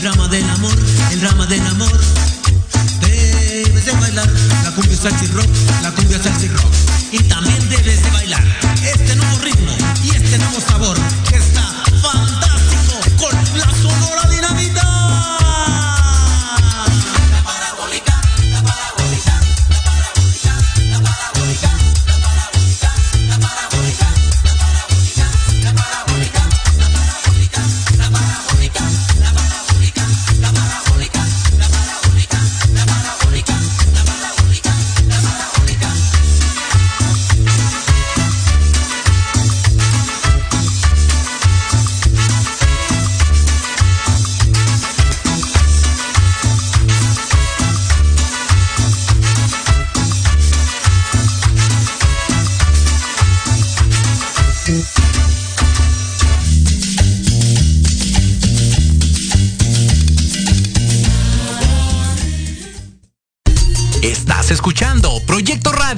el drama del amor, el drama del amor. Debes de bailar la cumbia salsa rock, la cumbia salsa rock. Y también debes de bailar este nuevo ritmo y este nuevo sabor que está fantástico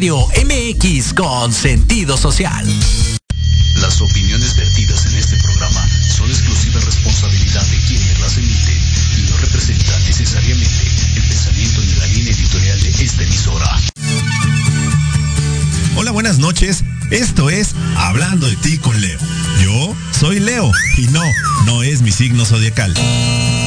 Radio MX con sentido social. Las opiniones vertidas en este programa son exclusiva responsabilidad de quienes las emiten y no representan necesariamente el pensamiento ni la línea editorial de esta emisora. Hola, buenas noches. Esto es Hablando de ti con Leo. Yo soy Leo y no, no es mi signo zodiacal.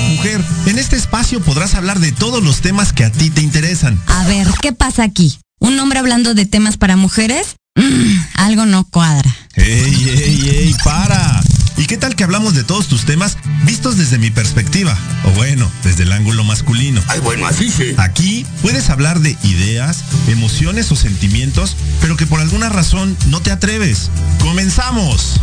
Mujer, en este espacio podrás hablar de todos los temas que a ti te interesan. A ver, ¿qué pasa aquí? ¿Un hombre hablando de temas para mujeres? Mm, algo no cuadra. ¡Ey, ey, ey! ¡Para! ¿Y qué tal que hablamos de todos tus temas vistos desde mi perspectiva? O bueno, desde el ángulo masculino. Ay, bueno, así sí. Aquí puedes hablar de ideas, emociones o sentimientos, pero que por alguna razón no te atreves. ¡Comenzamos!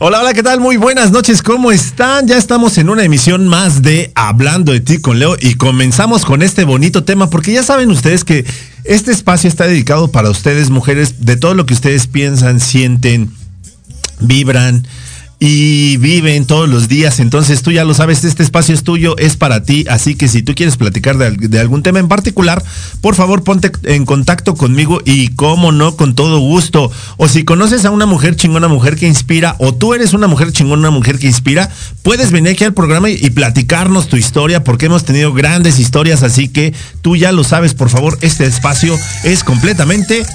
Hola, hola, ¿qué tal? Muy buenas noches, ¿cómo están? Ya estamos en una emisión más de Hablando de ti con Leo y comenzamos con este bonito tema porque ya saben ustedes que este espacio está dedicado para ustedes, mujeres, de todo lo que ustedes piensan, sienten, vibran, y viven todos los días. Entonces tú ya lo sabes, este espacio es tuyo, es para ti. Así que si tú quieres platicar de, algún tema en particular, por favor ponte en contacto conmigo y cómo no, con todo gusto. O si conoces a una mujer chingona, mujer que inspira, o tú eres una mujer chingona, una mujer que inspira, puedes venir aquí al programa y, platicarnos tu historia porque hemos tenido grandes historias. Así que tú ya lo sabes, por favor, este espacio es completamente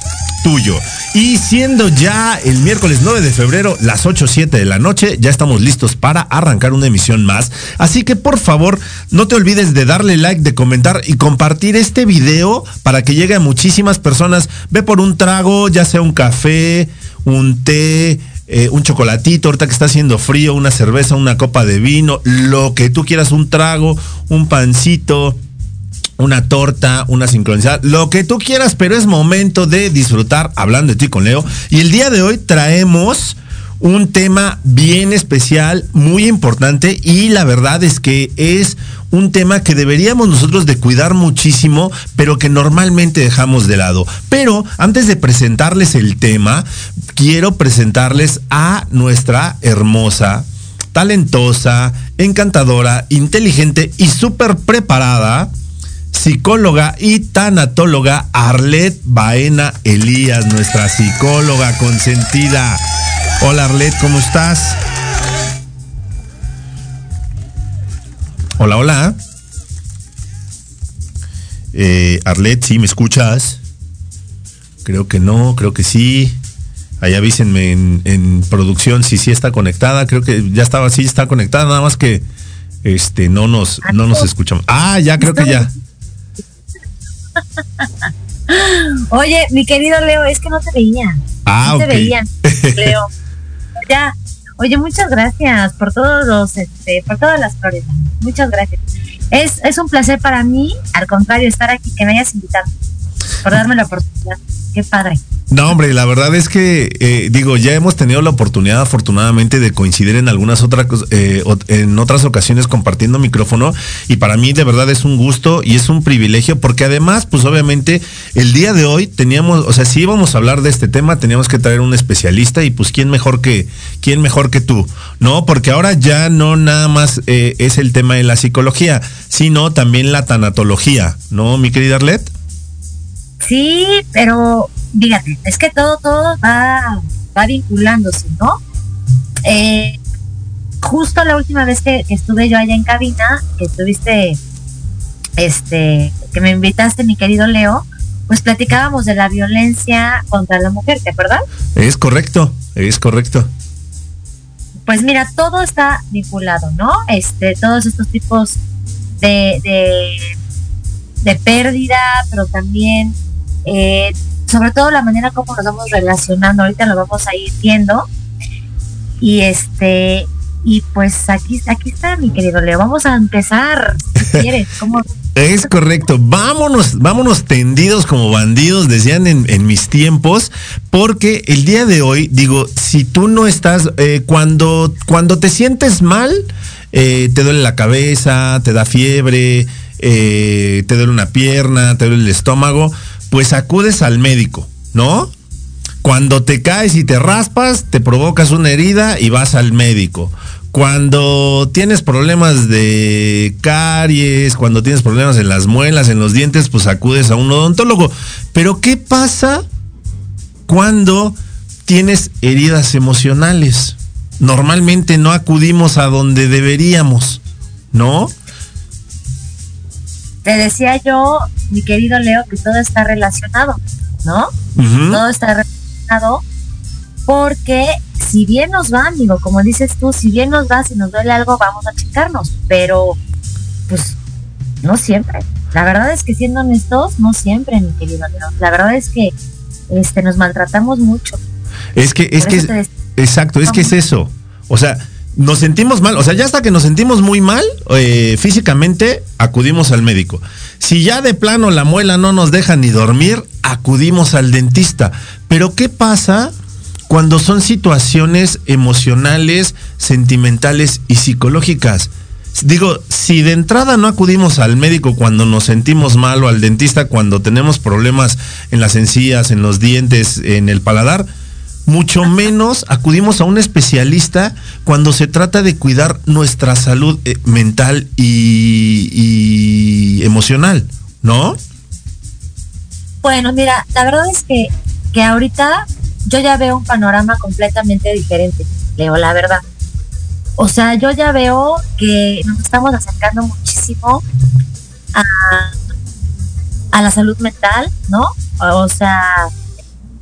tuyo. Y siendo ya el miércoles 9 de febrero, las 8 7 de la noche, ya estamos listos para arrancar una emisión más. Así que por favor, no te olvides de darle like, de comentar y compartir este video para que llegue a muchísimas personas. Ve por un trago, ya sea un café, un té, eh, un chocolatito, ahorita que está haciendo frío, una cerveza, una copa de vino, lo que tú quieras, un trago, un pancito, una torta, una sincronizada, lo que tú quieras, pero es momento de disfrutar hablando de ti con Leo. Y el día de hoy traemos un tema bien especial, muy importante y la verdad es que es un tema que deberíamos nosotros de cuidar muchísimo, pero que normalmente dejamos de lado. Pero antes de presentarles el tema, quiero presentarles a nuestra hermosa, talentosa, encantadora, inteligente y súper preparada psicóloga y tanatóloga Arlet Baena Elías, nuestra psicóloga consentida. Hola Arlet, ¿cómo estás? Hola, hola. Eh, Arlet, ¿sí me escuchas? Creo que no, creo que sí. Ahí avísenme en, producción si sí está conectada. Creo que ya estaba, sí está conectada, nada más que este no nos, no nos escuchamos. Ah, ya creo que ya. Oye, mi querido Leo, es que no te veían. Ah, no te veían, Leo. Ya. Oye, muchas gracias por todos los, este, por todas las flores. Muchas gracias. Es, es un placer para mí, al contrario, estar aquí, que me hayas invitado, por darme la oportunidad. Qué padre. No, hombre, la verdad es que, eh, digo, ya hemos tenido la oportunidad, afortunadamente, de coincidir en algunas otras, eh, en otras ocasiones compartiendo micrófono. Y para mí, de verdad, es un gusto y es un privilegio, porque además, pues obviamente, el día de hoy teníamos, o sea, si íbamos a hablar de este tema, teníamos que traer un especialista y pues, ¿quién mejor que, quién mejor que tú? No, porque ahora ya no nada más eh, es el tema de la psicología, sino también la tanatología, ¿no, mi querida Arlet? Sí, pero fíjate, es que todo, todo va, va vinculándose, ¿no? Eh, justo la última vez que, estuve yo allá en cabina, que estuviste, este, que me invitaste, mi querido Leo, pues platicábamos de la violencia contra la mujer, ¿te acuerdas? Es correcto, es correcto. Pues mira, todo está vinculado, ¿no? Este, todos estos tipos de, de, de pérdida, pero también eh, sobre todo la manera como nos vamos relacionando, ahorita lo vamos a ir viendo. Y este, y pues aquí, aquí está mi querido Leo, vamos a empezar, si quieres, Es correcto, vámonos, vámonos tendidos como bandidos, decían en, mis tiempos, porque el día de hoy, digo, si tú no estás, eh, cuando, cuando te sientes mal, eh, te duele la cabeza, te da fiebre, te duele una pierna, te duele el estómago, pues acudes al médico, ¿no? Cuando te caes y te raspas, te provocas una herida y vas al médico. Cuando tienes problemas de caries, cuando tienes problemas en las muelas, en los dientes, pues acudes a un odontólogo. Pero ¿qué pasa cuando tienes heridas emocionales? Normalmente no acudimos a donde deberíamos, ¿no? Te decía yo, mi querido Leo, que todo está relacionado, ¿no? Todo está relacionado porque si bien nos va, amigo, como dices tú, si bien nos va, si nos duele algo, vamos a checarnos, pero pues no siempre. La verdad es que siendo honestos, no siempre, mi querido Leo. La verdad es que este nos maltratamos mucho. Es que, es que, exacto, es que es eso. O sea, nos sentimos mal, o sea, ya hasta que nos sentimos muy mal eh, físicamente, acudimos al médico. Si ya de plano la muela no nos deja ni dormir, acudimos al dentista. Pero ¿qué pasa cuando son situaciones emocionales, sentimentales y psicológicas? Digo, si de entrada no acudimos al médico cuando nos sentimos mal o al dentista cuando tenemos problemas en las encías, en los dientes, en el paladar, mucho menos acudimos a un especialista cuando se trata de cuidar nuestra salud eh, mental y, emocional, ¿no? Bueno, mira, la verdad es que, que ahorita yo ya veo un panorama completamente diferente, Leo, la verdad. O sea, yo ya veo que nos estamos acercando muchísimo a, a la salud mental, ¿no? O sea,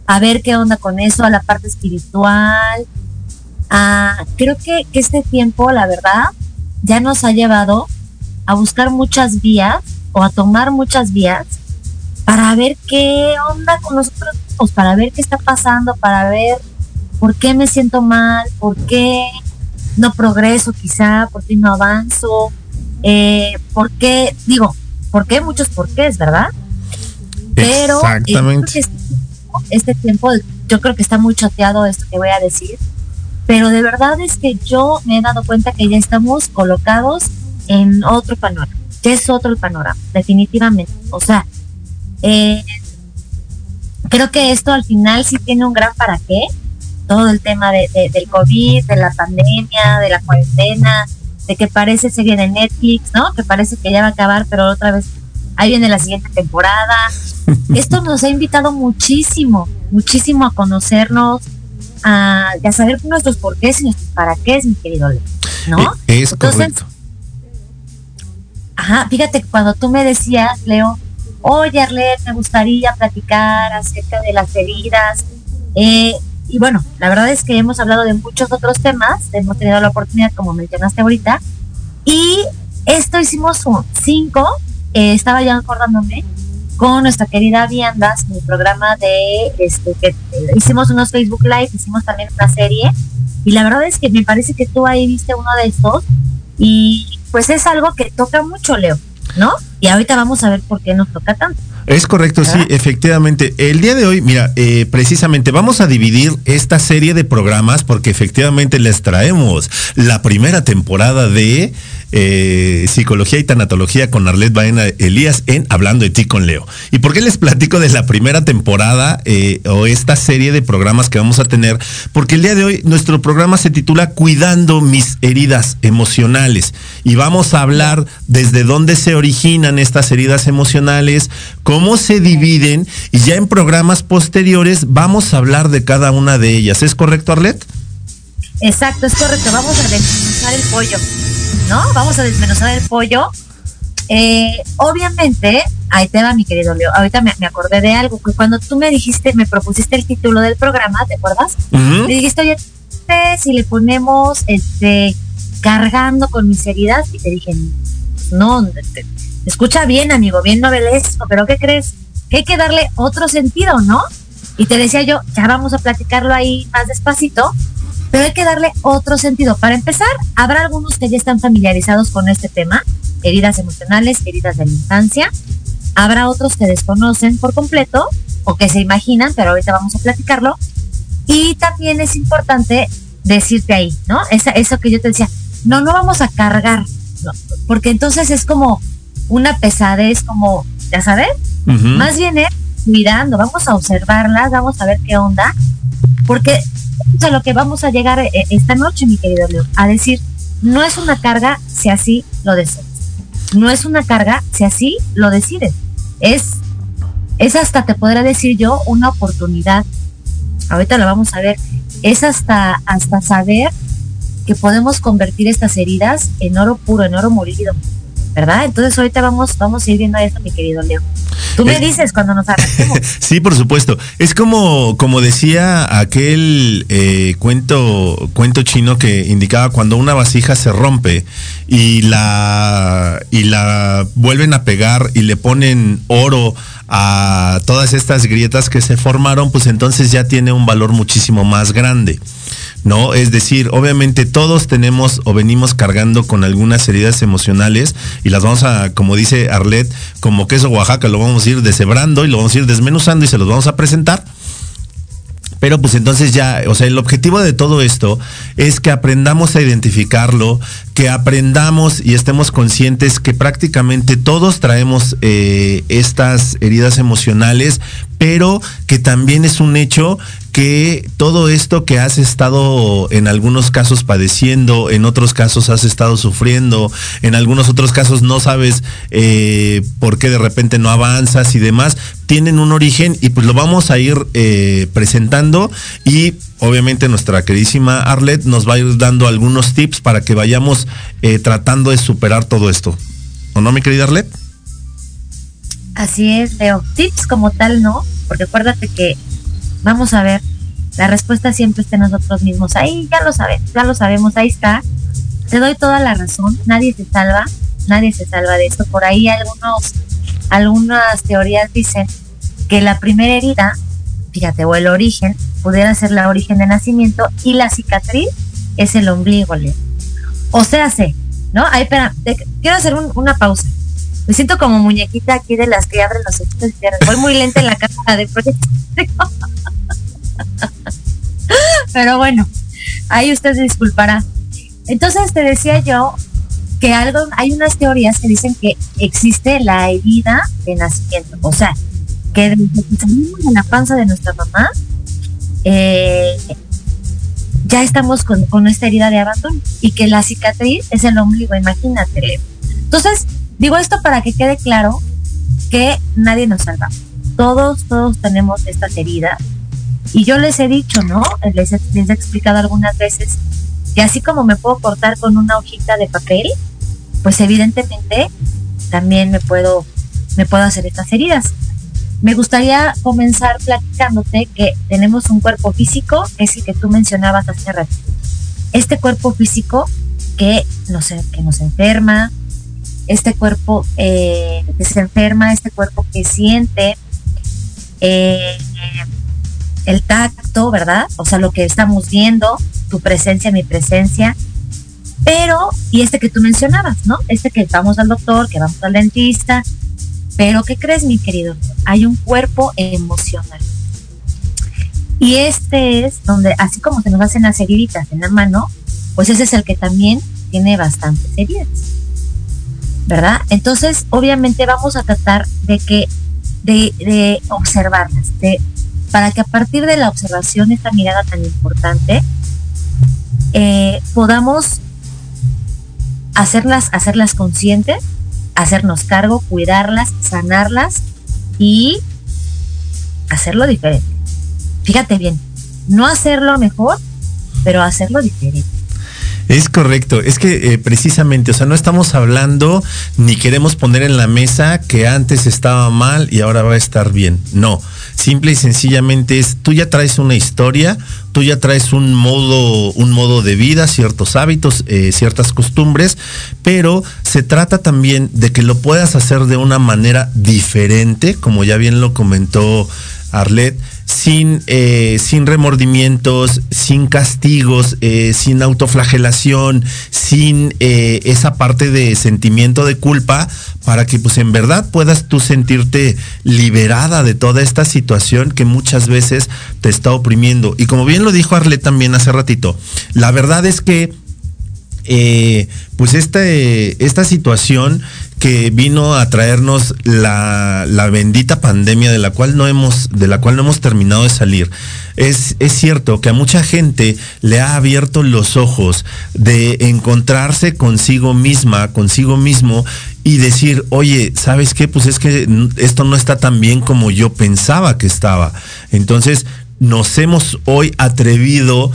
a ver qué onda con eso, a la parte espiritual. creo que, este tiempo, la verdad, ya nos ha llevado a buscar muchas vías o a tomar muchas vías para ver qué onda con nosotros mismos, para ver qué está pasando, para ver por qué me siento mal, por qué no progreso quizá, por qué no avanzo, eh, por qué, digo, por qué muchos porqués, ¿verdad? Pero eh, Exactamente este tiempo, yo creo que está muy choteado esto que voy a decir, pero de verdad es que yo me he dado cuenta que ya estamos colocados en otro panorama, ya es otro el panorama, definitivamente. O sea, eh, creo que esto al final sí tiene un gran para qué, todo el tema de, del COVID, de la pandemia, de la cuarentena, de que parece serie de Netflix, ¿no? Que parece que ya va a acabar, pero otra vez ahí viene la siguiente temporada. Esto nos ha invitado muchísimo, muchísimo a conocernos, a, saber nuestros porqués y nuestros para qué, mi querido Leo. ¿No? Eh, es correcto. Ajá, fíjate, cuando tú me decías, Leo, oye Arlet, me gustaría platicar acerca de las heridas. Eh, y bueno, la verdad es que hemos hablado de muchos otros temas, hemos tenido la oportunidad, como mencionaste ahorita, y esto hicimos un cinco eh, estaba ya acordándome con nuestra querida Viandas, mi programa de este que hicimos unos Facebook Live, hicimos también una serie y la verdad es que me parece que tú ahí viste uno de estos y pues es algo que toca mucho, Leo, ¿no? Y ahorita vamos a ver por qué nos toca tanto. Es correcto, sí, efectivamente. El día de hoy, mira, eh, precisamente vamos a dividir esta serie de programas porque efectivamente les traemos la primera temporada de eh, Psicología y Tanatología con Arlet Baena Elías en Hablando de ti con Leo. ¿Y por qué les platico de la primera temporada eh, o esta serie de programas que vamos a tener? Porque el día de hoy nuestro programa se titula Cuidando mis heridas emocionales y vamos a hablar desde dónde se originan estas heridas emocionales, cómo se dividen y ya en programas posteriores vamos a hablar de cada una de ellas. ¿Es correcto, Arlet? Exacto, es correcto. Vamos a desmenuzar el pollo. ¿no? Vamos a desmenuzar el pollo. Eh, obviamente, ahí te va mi querido Leo. Ahorita me, acordé de algo, que cuando tú me dijiste, me propusiste el título del programa, ¿te acuerdas? Me dijiste, oye, si le ponemos este cargando con mis heridas, y te dije, no, escucha bien, amigo, bien novelesco, pero ¿qué crees? Que hay que darle otro sentido, ¿no? Y te decía yo, ya vamos a platicarlo ahí más despacito, pero hay que darle otro sentido. Para empezar, habrá algunos que ya están familiarizados con este tema, heridas emocionales, heridas de la infancia. Habrá otros que desconocen por completo o que se imaginan, pero ahorita vamos a platicarlo. Y también es importante decirte ahí, ¿no? Esa, eso que yo te decía, no, no vamos a cargar, porque entonces es como una pesadez, como, ya sabes, más bien es mirando, vamos a observarlas, vamos a ver qué onda, porque a lo que vamos a llegar eh, esta noche, mi querido Leo, a decir, no es una carga si así lo deseas. No es una carga si así lo decides. Es, es hasta, te podrá decir yo, una oportunidad. Ahorita lo vamos a ver. Es hasta, hasta saber que podemos convertir estas heridas en oro puro, en oro molido. ¿Verdad? Entonces ahorita vamos, vamos a ir viendo esto, mi querido Leo. Tú me dices cuando nos arranquemos. sí, por supuesto. Es como, como decía aquel eh, cuento, cuento chino que indicaba cuando una vasija se rompe y la, y la vuelven a pegar y le ponen oro a todas estas grietas que se formaron, pues entonces ya tiene un valor muchísimo más grande. ¿No? Es decir, obviamente todos tenemos o venimos cargando con algunas heridas emocionales y las vamos a, como dice Arlet, como queso Oaxaca, lo vamos a ir deshebrando y lo vamos a ir desmenuzando y se los vamos a presentar. Pero pues entonces ya, o sea, el objetivo de todo esto es que aprendamos a identificarlo, que aprendamos y estemos conscientes que prácticamente todos traemos eh, estas heridas emocionales, pero que también es un hecho que todo esto que has estado en algunos casos padeciendo, en otros casos has estado sufriendo, en algunos otros casos no sabes eh, por qué de repente no avanzas y demás, tienen un origen y pues lo vamos a ir eh, presentando y obviamente nuestra queridísima Arlet nos va a ir dando algunos tips para que vayamos eh, tratando de superar todo esto. ¿O no, mi querida Arlet? Así es, Leo. Tips como tal, ¿no? Porque acuérdate que Vamos a ver, la respuesta siempre está en nosotros mismos. Ahí ya lo sabes, ya lo sabemos, ahí está. Te doy toda la razón, nadie se salva, nadie se salva de esto. Por ahí algunos, algunas teorías dicen que la primera herida, fíjate, o el origen, pudiera ser la origen de nacimiento y la cicatriz es el ombligo, O sea, sé, ¿no? Ahí, espera, quiero hacer una pausa. Me siento como muñequita aquí de las que abren los ojitos y cierran. Voy muy lenta en la cámara de proyecto. Pero bueno, ahí usted se disculpará. Entonces te decía yo que algo, hay unas teorías que dicen que existe la herida de nacimiento. O sea, que desde que salimos en la panza de nuestra mamá, eh, ya estamos con, con esta herida de abandono y que la cicatriz es el ombligo, imagínate. Entonces, digo esto para que quede claro que nadie nos salva. Todos, todos tenemos estas heridas y yo les he dicho, ¿no? Les he, explicado algunas veces que así como me puedo cortar con una hojita de papel, pues evidentemente también me puedo, me puedo hacer estas heridas. Me gustaría comenzar platicándote que tenemos un cuerpo físico, que es el que tú mencionabas hace rato. Este cuerpo físico que nos, que nos enferma, este cuerpo eh, que se enferma, este cuerpo que siente, eh, el tacto, ¿verdad? O sea, lo que estamos viendo, tu presencia, mi presencia. Pero, y este que tú mencionabas, ¿no? Este que vamos al doctor, que vamos al dentista. Pero, ¿qué crees, mi querido? Hay un cuerpo emocional. Y este es donde, así como se nos hacen las heriditas en la mano, pues ese es el que también tiene bastantes heridas. ¿Verdad? Entonces, obviamente vamos a tratar de que, de, observarlas, de para que a partir de la observación, esta mirada tan importante, eh, podamos hacerlas, hacerlas conscientes, hacernos cargo, cuidarlas, sanarlas y hacerlo diferente. Fíjate bien, no hacerlo mejor, pero hacerlo diferente. Es correcto, es que eh, precisamente, o sea, no estamos hablando ni queremos poner en la mesa que antes estaba mal y ahora va a estar bien. No, simple y sencillamente es, tú ya traes una historia, tú ya traes un modo, un modo de vida, ciertos hábitos, eh, ciertas costumbres, pero se trata también de que lo puedas hacer de una manera diferente, como ya bien lo comentó Arlet, sin, eh, sin remordimientos, sin castigos, eh, sin autoflagelación, sin eh, esa parte de sentimiento de culpa, para que pues en verdad puedas tú sentirte liberada de toda esta situación que muchas veces te está oprimiendo. Y como bien lo dijo Arlet también hace ratito, la verdad es que pues esta situación que vino a traernos la, bendita pandemia de la cual no hemos, de la cual no hemos terminado de salir. Es, es cierto que a mucha gente le ha abierto los ojos de encontrarse consigo misma, consigo mismo y decir, oye, ¿sabes qué? Pues es que esto no está tan bien como yo pensaba que estaba. Entonces, nos hemos hoy atrevido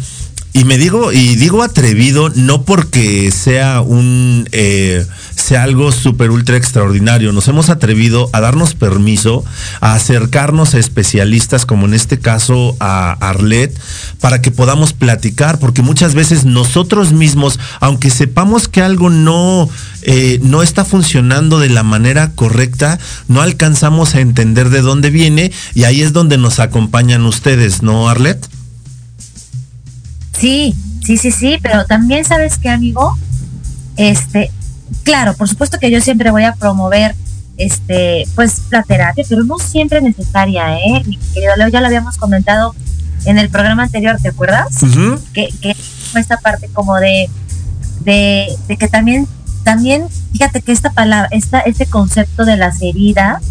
y me digo, y digo atrevido no porque sea un eh, sea algo súper ultra extraordinario. Nos hemos atrevido a darnos permiso, a acercarnos a especialistas, como en este caso a Arlet, para que podamos platicar, porque muchas veces nosotros mismos, aunque sepamos que algo no, eh, no está funcionando de la manera correcta, no alcanzamos a entender de dónde viene, y ahí es donde nos acompañan ustedes, ¿no, Arlet? Sí, sí, sí, sí, pero también sabes que, amigo, este, claro, por supuesto que yo siempre voy a promover este, pues la terapia, pero no siempre necesaria, ¿eh? Mi querido Leo, ya lo habíamos comentado en el programa anterior, ¿te acuerdas? Que, que esta parte como de, de, que también, también, fíjate que esta palabra, esta, este concepto de las heridas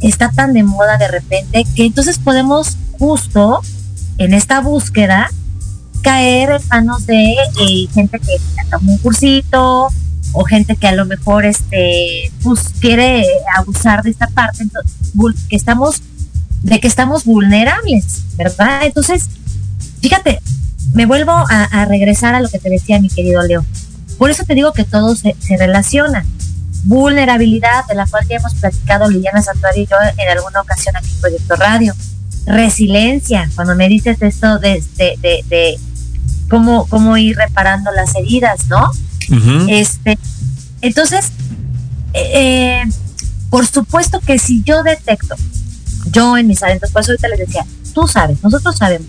está tan de moda de repente que entonces podemos justo en esta búsqueda caer en manos de eh, gente que toma un cursito o gente que a lo mejor este pues quiere abusar de esta parte que estamos de que estamos vulnerables verdad entonces fíjate me vuelvo a, regresar a lo que te decía mi querido Leo. Por eso te digo que todo se, se relaciona. Vulnerabilidad de la cual ya hemos platicado Liliana Santuario y yo en alguna ocasión aquí en Proyecto Radio resiliencia cuando me dices esto de, de, de cómo, cómo ir reparando las heridas, ¿no? Este, entonces, eh, por supuesto que si yo detecto, yo en mis adentros, por eso ahorita les decía, tú sabes, nosotros sabemos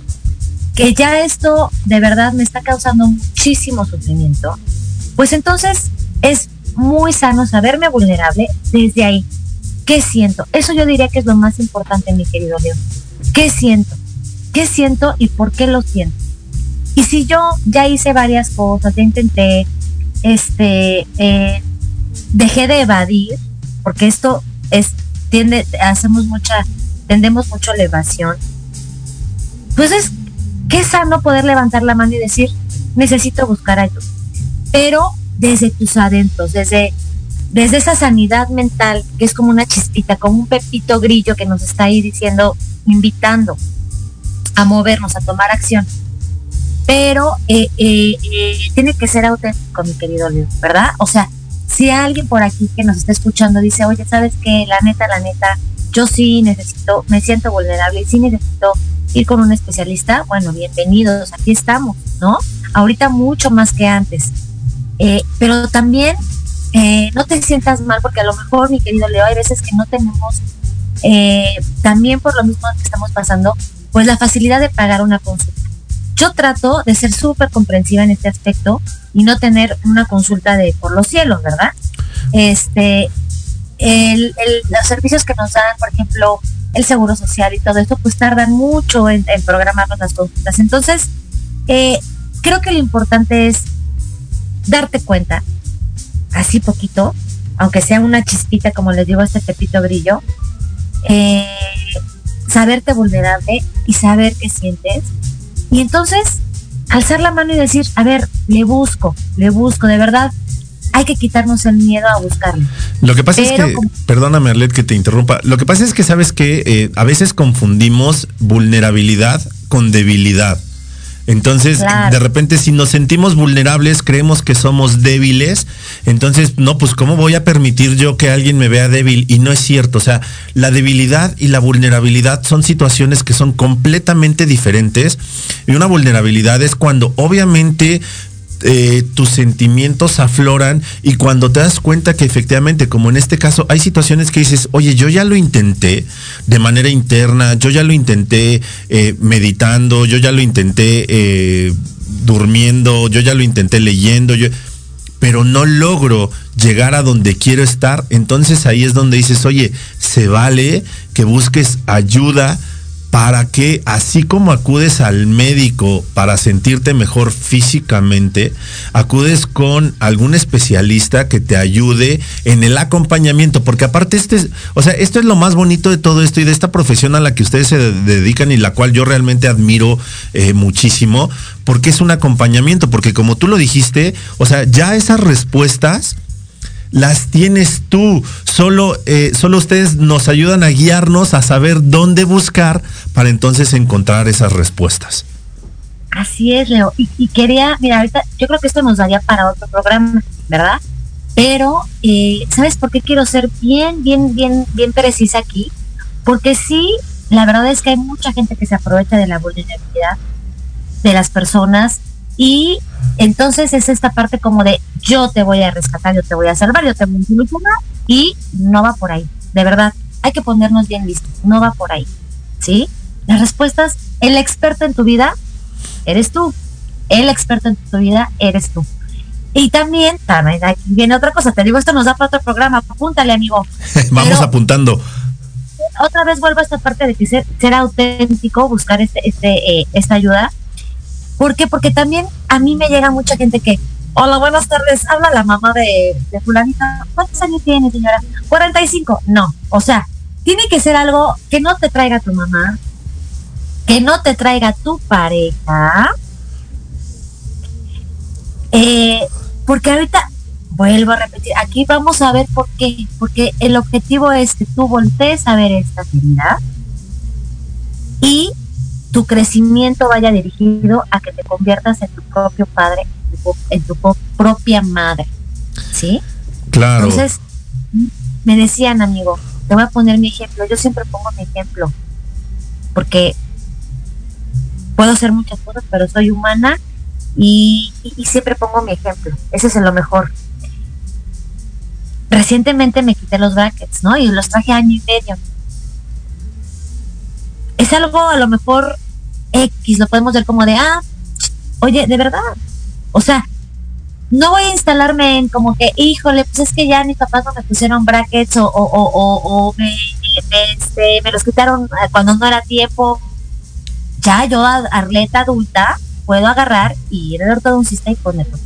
que ya esto de verdad me está causando muchísimo sufrimiento, pues entonces es muy sano saberme vulnerable desde ahí. ¿Qué siento? Eso yo diría que es lo más importante, mi querido Leo. ¿Qué siento? ¿Qué siento y por qué lo siento? Y si yo ya hice varias cosas, ya intenté, este, eh, dejé de evadir, porque esto es, tiende, hacemos mucha, tendemos mucho a la evasión, pues es, qué sano poder levantar la mano y decir, necesito buscar ayuda. Pero desde tus adentros, desde, desde esa sanidad mental, que es como una chispita, como un pepito grillo que nos está ahí diciendo, invitando a movernos, a tomar acción pero eh, eh, eh, tiene que ser auténtico, mi querido Leo, ¿verdad? O sea, si alguien por aquí que nos está escuchando dice, oye, ¿sabes qué? La neta, la neta, yo sí necesito, me siento vulnerable y sí necesito ir con un especialista, bueno, bienvenidos, aquí estamos, ¿no? Ahorita mucho más que antes. pero también no te sientas mal porque a lo mejor, mi querido Leo, hay veces que no tenemos, también por lo mismo que estamos pasando, pues la facilidad de pagar una consulta yo trato de ser súper comprensiva en este aspecto y no tener una consulta de por los cielos, ¿verdad? Este, los servicios que nos dan, por ejemplo, el seguro social y todo esto, pues tardan mucho en, programarnos las consultas. Entonces, eh, creo que lo importante es darte cuenta, así poquito, aunque sea una chispita, como les digo, este pepito brillo, eh, saberte vulnerable y saber qué sientes y entonces, alzar la mano y decir, a ver, le busco, le busco, de verdad, hay que quitarnos el miedo a buscarle. Lo que pasa es que, perdóname Arlet que te interrumpa, lo que pasa es que sabes que eh, a veces confundimos vulnerabilidad con debilidad. Entonces, de repente, si nos sentimos vulnerables, creemos que somos débiles. Entonces, no, pues, ¿cómo voy a permitir yo que alguien me vea débil? Y no es cierto. O sea, la debilidad y la vulnerabilidad son situaciones que son completamente diferentes. Y una vulnerabilidad es cuando obviamente eh, tus sentimientos afloran y cuando te das cuenta que efectivamente, como en este caso, hay situaciones que dices, oye, yo ya lo intenté de manera interna, yo ya lo intenté eh, meditando, yo ya lo intenté eh, durmiendo, yo ya lo intenté leyendo, yo, pero no logro llegar a donde quiero estar, entonces ahí es donde dices, oye, se vale que busques ayuda para que así como acudes al médico para sentirte mejor físicamente, acudes con algún especialista que te ayude en el acompañamiento, porque aparte este, o sea, esto es lo más bonito de todo esto y de esta profesión a la que ustedes se dedican y la cual yo realmente admiro eh, muchísimo, porque es un acompañamiento, porque como tú lo dijiste, o sea, ya esas respuestas las tienes tú. Solo, eh, solo ustedes nos ayudan a guiarnos a saber dónde buscar para entonces encontrar esas respuestas. Así es, Leo. Y, quería, mira, ahorita yo creo que esto nos daría para otro programa, ¿verdad? Pero, eh, ¿sabes por qué quiero ser bien, bien, bien, bien precisa aquí? Porque sí, la verdad es que hay mucha gente que se aprovecha de la vulnerabilidad de las personas y entonces es esta parte como de yo te voy a rescatar, yo te voy a salvar, yo te voy a solucionar y no va por ahí. De verdad, hay que ponernos bien listos, no va por ahí. ¿Sí? Las respuestas, el experto en tu vida eres tú. El experto en tu vida eres tú. Y también, también aquí viene otra cosa, te digo, esto nos da para otro programa, apúntale amigo. Vamos apuntando. Otra vez vuelvo a esta parte de que ser, ser auténtico, buscar este, este, eh, esta ayuda, ¿Por qué? Porque también a mí me llega mucha gente que, Hola, buenas tardes. Habla la mamá de, de fulanita. ¿Cuántos años tiene, señora? 45. No, o sea, tiene que ser algo que no te traiga tu mamá, que no te traiga tu pareja. Eh, porque ahorita, vuelvo a repetir, aquí vamos a ver por qué. Porque el objetivo es que tú voltees a ver esta actividad y tu crecimiento vaya dirigido a que te conviertas en tu propio padre, en tu, propia madre. ¿Sí? Claro. Entonces, me decían, amigo, te voy a poner mi ejemplo. Yo siempre pongo mi ejemplo. Porque puedo hacer muchas cosas, pero soy humana y, siempre pongo mi ejemplo. Ese es lo mejor. Recientemente me quité los brackets, ¿no? Y los traje año y medio es algo a lo mejor X, lo podemos ver como de, ah, oye, de verdad. O sea, no voy a instalarme en como que, híjole, pues es que ya mis papás no me pusieron brackets o, o, o, me, este, me los quitaron eh, cuando no era tiempo. Ya yo, Arleta adulta, puedo agarrar y ir al ortodoncista y ponerlo.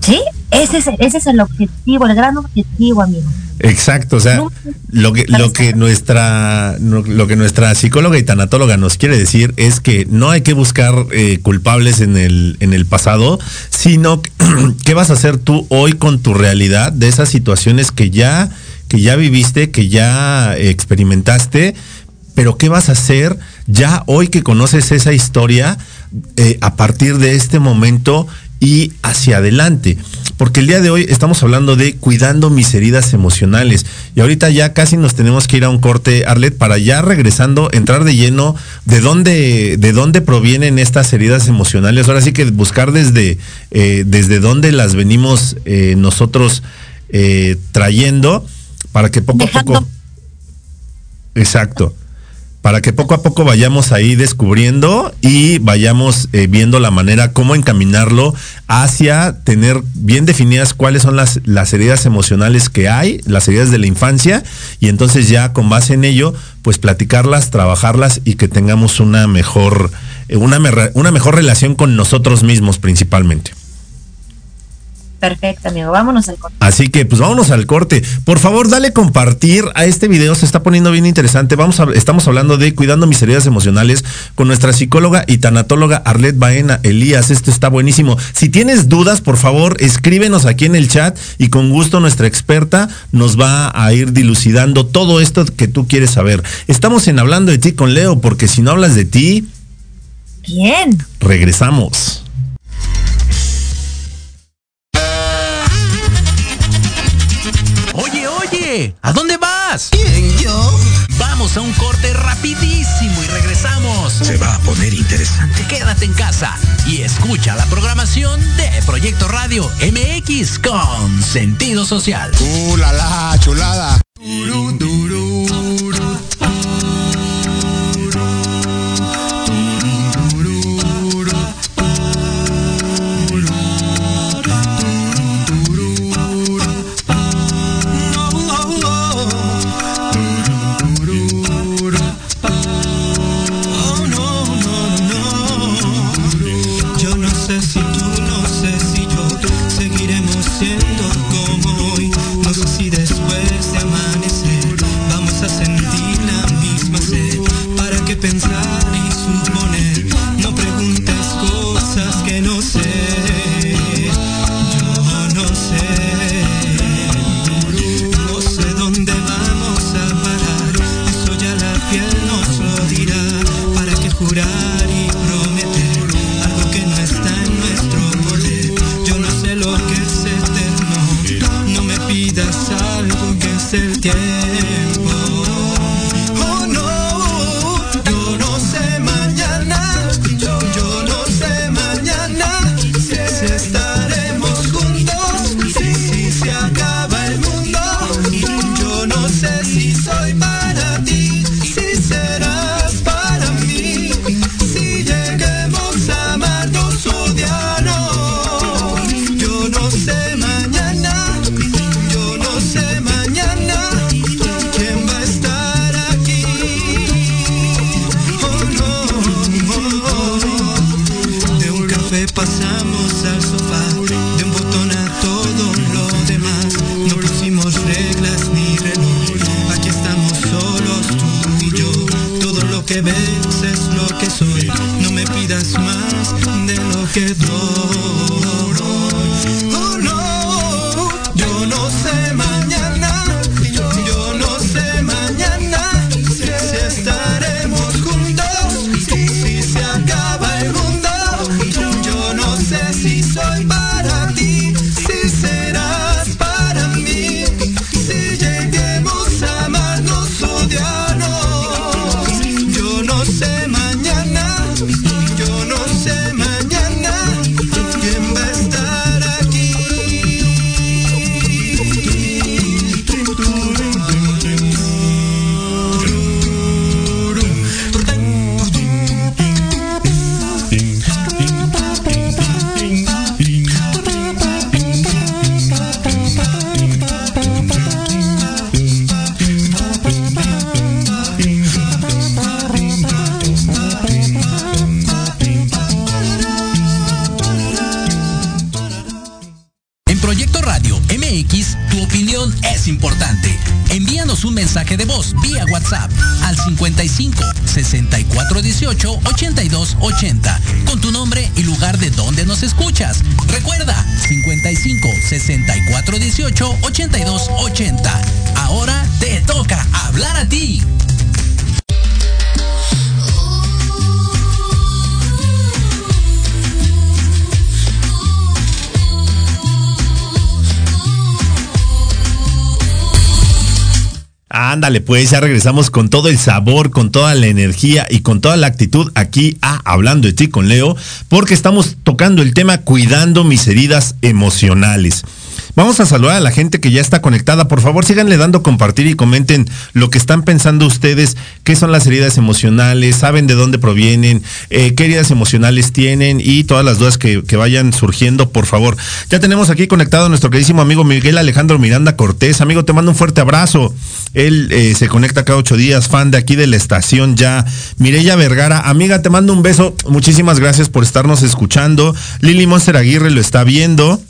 ¿Sí? Ese es, ese es el objetivo, el gran objetivo, amigo. Exacto, o sea, lo que, lo que nuestra, lo que nuestra psicóloga y tanatóloga nos quiere decir es que no hay que buscar eh, culpables en el, en el pasado, sino qué vas a hacer tú hoy con tu realidad de esas situaciones que ya, que ya viviste, que ya experimentaste, pero qué vas a hacer ya hoy que conoces esa historia eh, a partir de este momento y hacia adelante. Porque el día de hoy estamos hablando de cuidando mis heridas emocionales. Y ahorita ya casi nos tenemos que ir a un corte, Arlet, para ya regresando, entrar de lleno de dónde, de dónde provienen estas heridas emocionales. Ahora sí que buscar desde, eh, desde dónde las venimos eh, nosotros eh, trayendo para que poco a poco. Exacto para que poco a poco vayamos ahí descubriendo y vayamos eh, viendo la manera cómo encaminarlo hacia tener bien definidas cuáles son las, las heridas emocionales que hay, las heridas de la infancia, y entonces ya con base en ello, pues platicarlas, trabajarlas y que tengamos una mejor, eh, una, una mejor relación con nosotros mismos principalmente. Perfecto, amigo. Vámonos al corte. Así que, pues vámonos al corte. Por favor, dale compartir a este video. Se está poniendo bien interesante. Vamos a, estamos hablando de cuidando mis heridas emocionales con nuestra psicóloga y tanatóloga Arlet Baena Elías. Esto está buenísimo. Si tienes dudas, por favor, escríbenos aquí en el chat y con gusto nuestra experta nos va a ir dilucidando todo esto que tú quieres saber. Estamos en hablando de ti con Leo, porque si no hablas de ti. ¿Quién? Regresamos. ¿A dónde vas? ¿Quién, yo? Vamos a un corte rapidísimo y regresamos. Se va a poner interesante. Quédate en casa y escucha la programación de Proyecto Radio MX con sentido social. ¡Uh, la, la chulada! 9 Ándale, pues ya regresamos con todo el sabor, con toda la energía y con toda la actitud aquí a Hablando de ti con Leo, porque estamos tocando el tema cuidando mis heridas emocionales. Vamos a saludar a la gente que ya está conectada. Por favor, síganle dando compartir y comenten lo que están pensando ustedes, qué son las heridas emocionales, saben de dónde provienen, eh, qué heridas emocionales tienen y todas las dudas que, vayan surgiendo, por favor. Ya tenemos aquí conectado a nuestro queridísimo amigo Miguel Alejandro Miranda Cortés. Amigo, te mando un fuerte abrazo. Él eh, se conecta cada ocho días, fan de aquí de la estación ya. Mireya Vergara, amiga, te mando un beso. Muchísimas gracias por estarnos escuchando. Lili Monster Aguirre lo está viendo.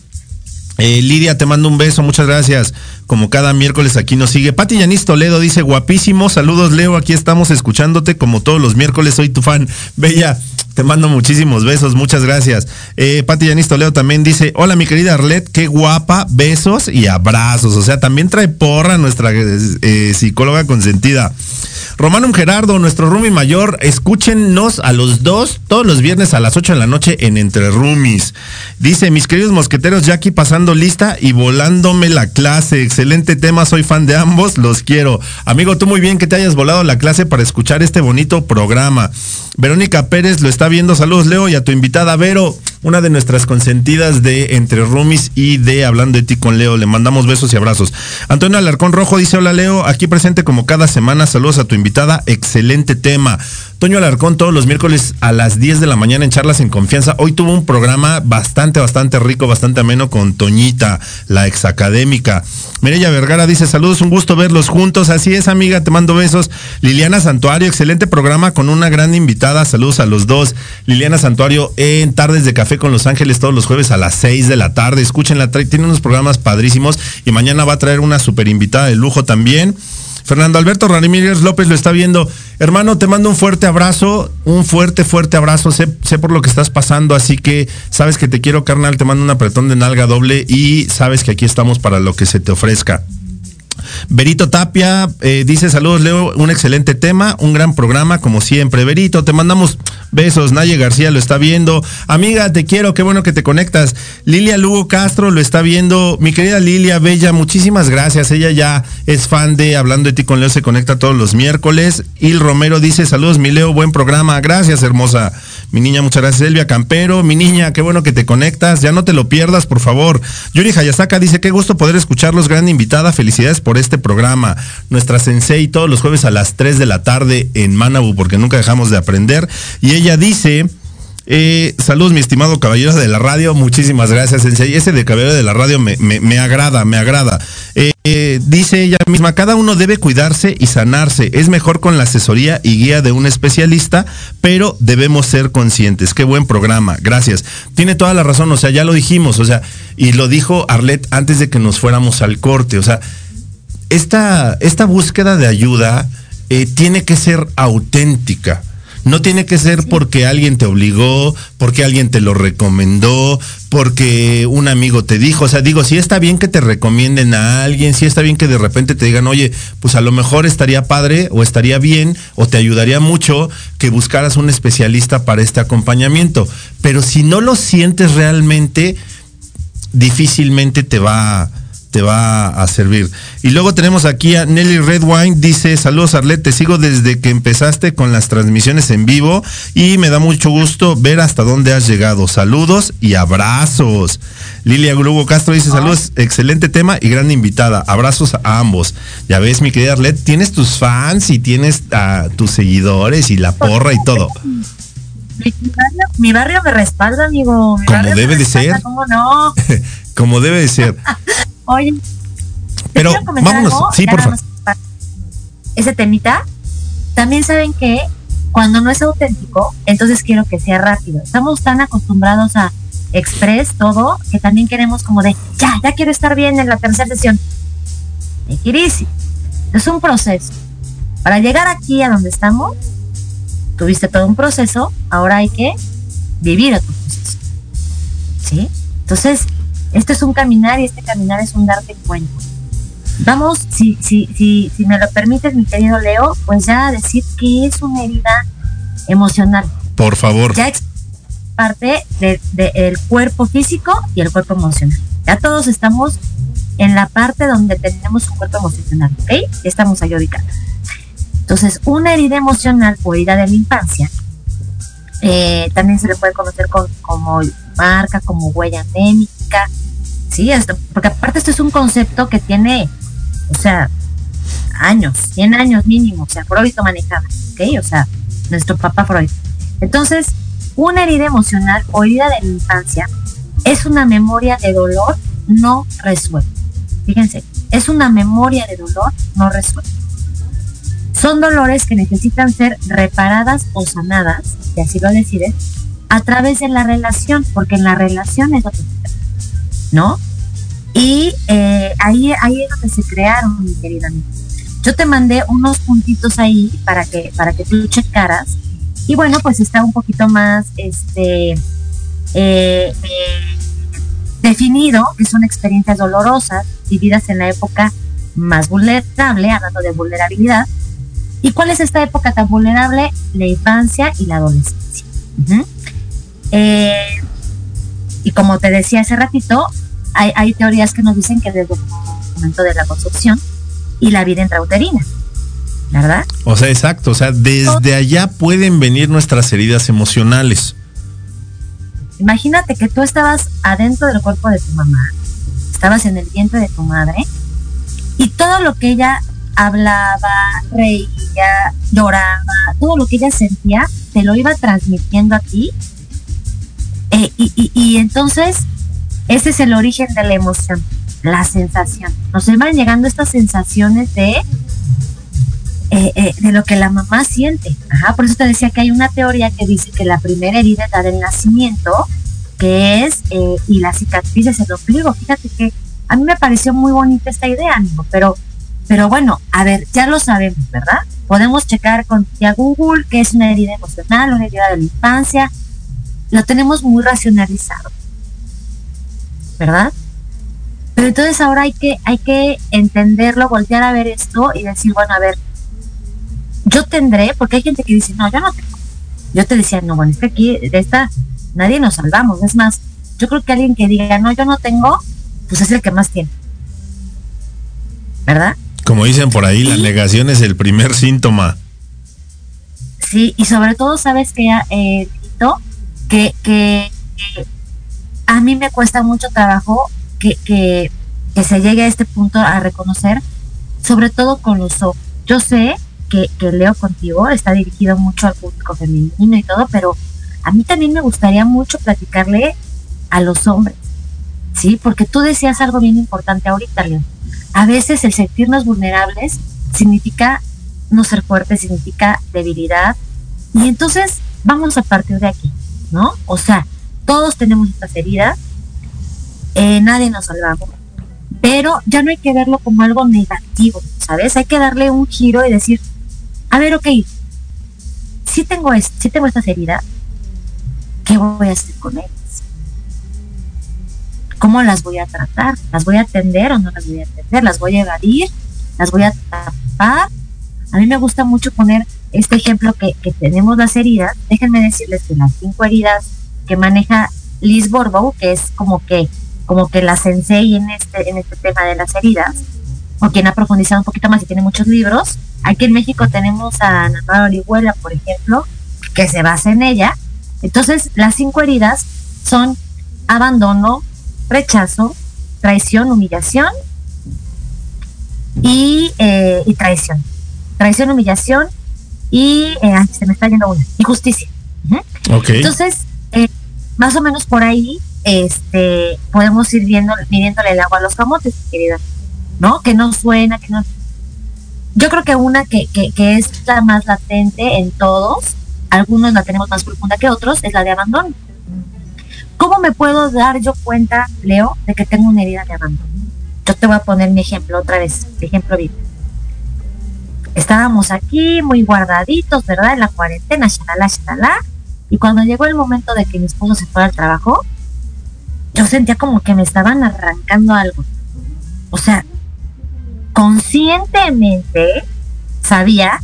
Eh, Lidia, te mando un beso, muchas gracias. Como cada miércoles aquí nos sigue. Pati Yanis Toledo dice, guapísimo, saludos Leo, aquí estamos escuchándote como todos los miércoles, soy tu fan. Bella, te mando muchísimos besos, muchas gracias. Eh, Pati Yanis Toledo también dice, hola mi querida Arlet, qué guapa, besos y abrazos. O sea, también trae porra nuestra eh, psicóloga consentida. Romano Gerardo, nuestro roomie mayor, escúchenos a los dos todos los viernes a las 8 de la noche en Entre Roomies. Dice, mis queridos mosqueteros, ya aquí pasando lista y volándome la clase. Excelente tema, soy fan de ambos, los quiero. Amigo, tú muy bien que te hayas volado la clase para escuchar este bonito programa. Verónica Pérez lo está viendo. Saludos, Leo, y a tu invitada Vero, una de nuestras consentidas de Entre Roomies y de Hablando de ti con Leo. Le mandamos besos y abrazos. Antonio Alarcón Rojo dice, hola Leo, aquí presente como cada semana. Saludos a tu invitada. Excelente tema. Toño Alarcón todos los miércoles a las 10 de la mañana en Charlas en Confianza. Hoy tuvo un programa bastante, bastante rico, bastante ameno con Toñita, la exacadémica. Mireya Vergara dice, saludos, un gusto verlos juntos. Así es, amiga, te mando besos. Liliana Santuario, excelente programa con una gran invitada. Saludos a los dos. Liliana Santuario en Tardes de Café con Los Ángeles todos los jueves a las 6 de la tarde. Escúchenla, tiene unos programas padrísimos y mañana va a traer una super invitada de lujo también. Fernando Alberto Ramírez López lo está viendo. Hermano, te mando un fuerte abrazo, un fuerte, fuerte abrazo. Sé, sé por lo que estás pasando, así que sabes que te quiero, carnal. Te mando un apretón de nalga doble y sabes que aquí estamos para lo que se te ofrezca. Berito Tapia eh, dice saludos Leo, un excelente tema, un gran programa como siempre. Berito, te mandamos besos. Naye García lo está viendo. Amiga, te quiero, qué bueno que te conectas. Lilia Lugo Castro lo está viendo. Mi querida Lilia Bella, muchísimas gracias. Ella ya es fan de Hablando de ti con Leo, se conecta todos los miércoles. Il Romero dice saludos mi Leo, buen programa. Gracias, hermosa. Mi niña, muchas gracias. Elvia Campero, mi niña, qué bueno que te conectas. Ya no te lo pierdas, por favor. Yuri Hayasaka dice, qué gusto poder escucharlos. Gran invitada. Felicidades por este programa. Nuestra sensei todos los jueves a las 3 de la tarde en Manabu, porque nunca dejamos de aprender. Y ella dice... Eh, saludos, mi estimado caballero de la radio. Muchísimas gracias, Sensei. Ese de caballero de la radio me agrada, me agrada. Eh, eh, dice ella misma, cada uno debe cuidarse y sanarse. Es mejor con la asesoría y guía de un especialista, pero debemos ser conscientes. Qué buen programa, gracias. Tiene toda la razón, o sea, ya lo dijimos, o sea, y lo dijo Arlet antes de que nos fuéramos al corte, o sea, esta, esta búsqueda de ayuda eh, tiene que ser auténtica. No tiene que ser porque alguien te obligó, porque alguien te lo recomendó, porque un amigo te dijo. O sea, digo, si está bien que te recomienden a alguien, si está bien que de repente te digan, oye, pues a lo mejor estaría padre o estaría bien o te ayudaría mucho que buscaras un especialista para este acompañamiento. Pero si no lo sientes realmente, difícilmente te va te va a servir. Y luego tenemos aquí a Nelly Redwine, dice, saludos Arlet, te sigo desde que empezaste con las transmisiones en vivo y me da mucho gusto ver hasta dónde has llegado. Saludos y abrazos. Lilia Grubo Castro dice, saludos, excelente tema y gran invitada. Abrazos a ambos. Ya ves, mi querida Arlet, tienes tus fans y tienes a tus seguidores y la porra y todo. Mi barrio, me respalda, amigo. Como debe de ser. ¿Cómo no? Como debe de ser. Oye, pero vámonos, sí, por favor. Ese temita, también saben que cuando no es auténtico, entonces quiero que sea rápido. Estamos tan acostumbrados a express todo que también queremos como de, ya, ya quiero estar bien en la tercera sesión. Es un proceso. Para llegar aquí a donde estamos, tuviste todo un proceso, ahora hay que vivir a tu proceso. ¿Sí? Entonces, este es un caminar y este caminar es un darte cuenta. Vamos, si, si, si, si me lo permites, mi querido Leo, pues ya a decir que es una herida emocional. Por favor. Ya es parte del de, cuerpo físico y el cuerpo emocional. Ya todos estamos en la parte donde tenemos un cuerpo emocional, ¿ok? Estamos ahí ubicados. Entonces, una herida emocional o herida de la infancia, eh, también se le puede conocer como marca, como huella anémica, Sí, hasta, porque aparte esto es un concepto que tiene, o sea, años, 100 años mínimo, o sea, Freud lo manejaba, ¿ok? O sea, nuestro papá Freud. Entonces, una herida emocional o herida de la infancia es una memoria de dolor no resuelta. Fíjense, es una memoria de dolor no resuelta. Son dolores que necesitan ser reparadas o sanadas, si así lo decides, a través de la relación, porque en la relación es lo que ¿no? Y eh, ahí, es donde se crearon, mi querida amiga. Yo te mandé unos puntitos ahí para que, para que tú checaras. Y bueno, pues está un poquito más este, eh, definido, que son experiencias dolorosas, vividas en la época más vulnerable, hablando de vulnerabilidad. ¿Y cuál es esta época tan vulnerable? La infancia y la adolescencia. eh, y como te decía hace ratito, hay, teorías que nos dicen que desde el momento de la concepción y la vida intrauterina, ¿verdad? O sea, exacto, o sea, desde allá pueden venir nuestras heridas emocionales. Imagínate que tú estabas adentro del cuerpo de tu mamá, estabas en el vientre de tu madre y todo lo que ella hablaba, reía, lloraba, todo lo que ella sentía, te lo iba transmitiendo a ti eh, y, entonces, ese es el origen de la emoción, la sensación. Nos iban llegando estas sensaciones de, eh, eh, de lo que la mamá siente. Ajá, por eso te decía que hay una teoría que dice que la primera herida es la del nacimiento, que es, y la cicatriz es el ombligo. Fíjate que a mí me pareció muy bonita esta idea, amigo, pero, pero bueno, a ver, ya lo sabemos, ¿verdad? Podemos checar con tía Google qué es una herida emocional, una herida de la infancia, lo tenemos muy racionalizado, ¿verdad? Pero entonces ahora hay que, hay que entenderlo, voltear a ver esto y decir, bueno, a ver, yo tendré, porque hay gente que dice, no, yo no tengo. Yo te decía, no, bueno, es que aquí de esta nadie nos salvamos. Es más, yo creo que alguien que diga, no, yo no tengo, pues es el que más tiene. ¿Verdad? Como dicen por ahí, la negación es el primer síntoma. Sí, y sobre todo, sabes que eh, que, que, a mí me cuesta mucho trabajo que, que, se llegue a este punto a reconocer, sobre todo con los ojos. Yo sé que, que leo contigo, está dirigido mucho al público femenino y todo, pero a mí también me gustaría mucho platicarle a los hombres, ¿sí? Porque tú decías algo bien importante ahorita, León. a veces el sentirnos vulnerables significa no ser fuertes, significa debilidad. Y entonces vamos a partir de aquí, ¿no? O sea, todos tenemos estas heridas, eh, nadie nos salvamos, pero ya no hay que verlo como algo negativo, ¿sabes? Hay que darle un giro y decir, a ver, ok, si tengo, es, si tengo estas heridas, ¿qué voy a hacer con ellas? ¿Cómo las voy a tratar? ¿Las voy a atender o no las voy a atender? ¿Las voy a evadir? ¿Las voy a tapar? A mí me gusta mucho poner este ejemplo que, que tenemos las heridas. Déjenme decirles que las cinco heridas que maneja Liz Borbow, que es como que como que la sensei en este, en este tema de las heridas, o quien ha profundizado un poquito más y tiene muchos libros. Aquí en México tenemos a Ana Orihuela, por ejemplo, que se basa en ella. Entonces, las cinco heridas son abandono, rechazo, traición, humillación y, eh, y traición. Traición, humillación y eh, se me está yendo una, injusticia. Entonces, eh, más o menos por ahí este, podemos ir viendo, midiéndole el agua a los camotes, querida, ¿no? Que no suena, que no... Yo creo que una que, que, que es la más latente en todos, algunos la tenemos más profunda que otros, es la de abandono. ¿Cómo me puedo dar yo cuenta, Leo, de que tengo una herida de abandono? Yo te voy a poner mi ejemplo otra vez, ejemplo vivo. Estábamos aquí muy guardaditos, ¿verdad? En la cuarentena, shalala, shalala. Y cuando llegó el momento de que mi esposo se fuera al trabajo, yo sentía como que me estaban arrancando algo. O sea, conscientemente sabía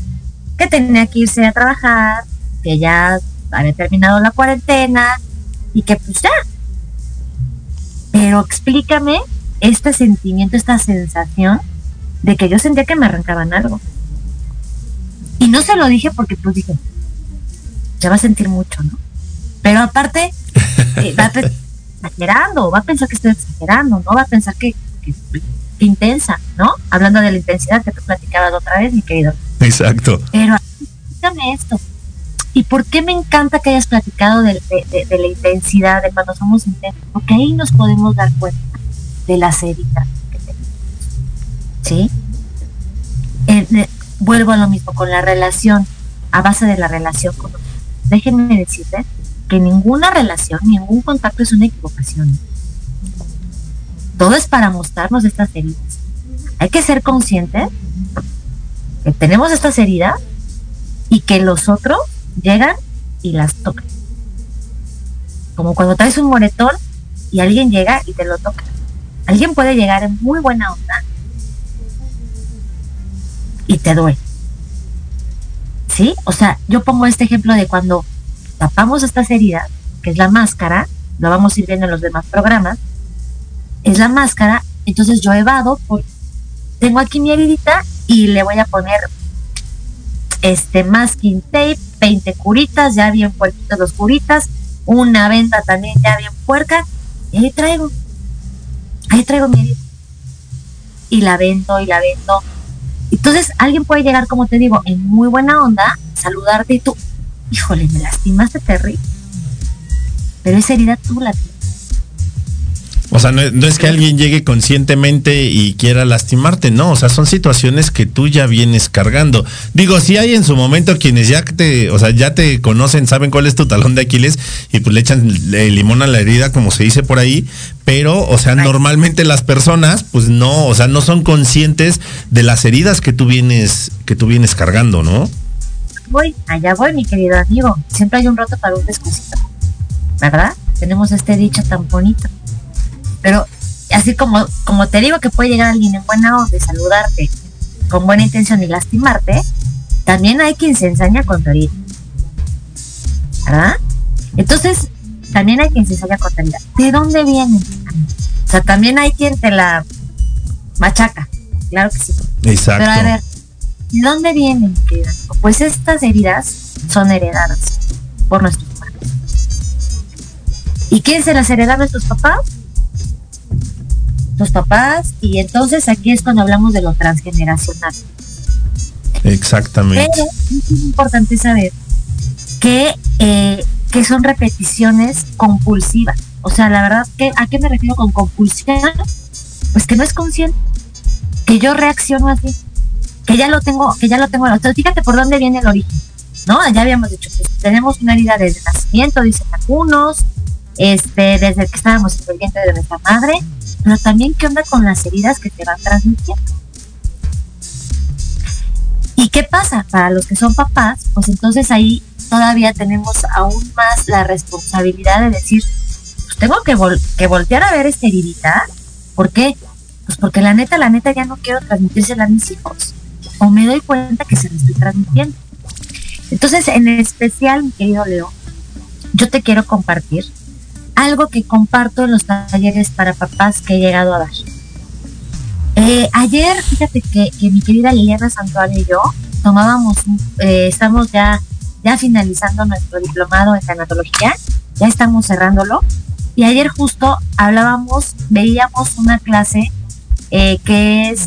que tenía que irse a trabajar, que ya había terminado la cuarentena y que pues ya. Pero explícame este sentimiento, esta sensación de que yo sentía que me arrancaban algo. Y no se lo dije porque pues dije, ya va a sentir mucho, ¿no? Pero aparte, eh, va a exagerando, va a pensar que estoy exagerando, ¿no? Va a pensar que, intensa, ¿no? Hablando de la intensidad que tú platicabas otra vez, mi querido. Exacto. Pero explícame esto. ¿Y por qué me encanta que hayas platicado de, la intensidad, de cuando somos intensos? Porque ahí nos podemos dar cuenta de la heridas que tenemos. ¿Sí? Eh, vuelvo a lo mismo con la relación, a base de la relación con Déjenme decirles que ninguna relación, ningún contacto es una equivocación. Todo es para mostrarnos estas heridas. Hay que ser conscientes que tenemos estas heridas y que los otros llegan y las tocan. Como cuando traes un moretón y alguien llega y te lo toca. Alguien puede llegar en muy buena onda y te duele. ¿Sí? O sea, yo pongo este ejemplo de cuando tapamos estas heridas, que es la máscara, lo vamos a ir viendo en los demás programas, es la máscara, entonces yo evado, por, tengo aquí mi heridita y le voy a poner este masking tape, 20 curitas, ya bien puerquitos los curitas, una venta también ya bien puerca, y ahí traigo, ahí traigo mi herida. Y la vendo y la vendo. Entonces alguien puede llegar, como te digo, en muy buena onda, saludarte y tú, híjole, me lastimaste terrible. Pero esa herida tú la tienes. O sea, no, es que alguien llegue conscientemente y quiera lastimarte, no, o sea, son situaciones que tú ya vienes cargando. Digo, si hay en su momento quienes ya te, o sea, ya te conocen, saben cuál es tu talón de Aquiles y pues le echan limón a la herida, como se dice por ahí, pero, o sea, normalmente las personas, pues no, o sea, no son conscientes de las heridas que tú vienes, que tú vienes cargando, ¿no? Voy, allá voy, mi querido amigo. Siempre hay un rato para un descansito, ¿verdad? Tenemos este dicho tan bonito. Pero así como, como te digo que puede llegar alguien en buena onda y saludarte con buena intención y lastimarte, también hay quien se ensaña con tu herida. ¿Verdad? Entonces, también hay quien se ensaña con tu herida. ¿De dónde viene? O sea, también hay quien te la machaca. Claro que sí. Exacto. Pero a ver, ¿de dónde vienen? Pues estas heridas son heredadas por nuestros padres. ¿Y quién se las hereda a nuestros papás? Los papás, y entonces aquí es cuando hablamos de lo transgeneracional. Exactamente. Pero es importante saber que, eh, que son repeticiones compulsivas. O sea, la verdad, que ¿a qué me refiero con compulsión? Pues que no es consciente. que yo reacciono así, que ya lo tengo, que ya lo tengo. Entonces, fíjate por dónde viene el origen, ¿no? Ya habíamos dicho, pues tenemos una herida desde nacimiento, dicen algunos, este, desde que estábamos en el vientre de nuestra madre, pero también qué onda con las heridas que te van transmitiendo. ¿Y qué pasa? Para los que son papás, pues entonces ahí todavía tenemos aún más la responsabilidad de decir, pues tengo que, que voltear a ver esta heridita. ¿Por qué? Pues porque la neta, la neta ya no quiero transmitírsela a mis hijos. O me doy cuenta que se me estoy transmitiendo. Entonces, en especial, mi querido Leo, yo te quiero compartir algo que comparto en los talleres para papás que he llegado a dar. Eh, ayer, fíjate que, mi querida Liliana Santuario y yo tomábamos, eh, estamos ya, ya finalizando nuestro diplomado en tanatología, ya estamos cerrándolo, y ayer justo hablábamos, veíamos una clase eh, que es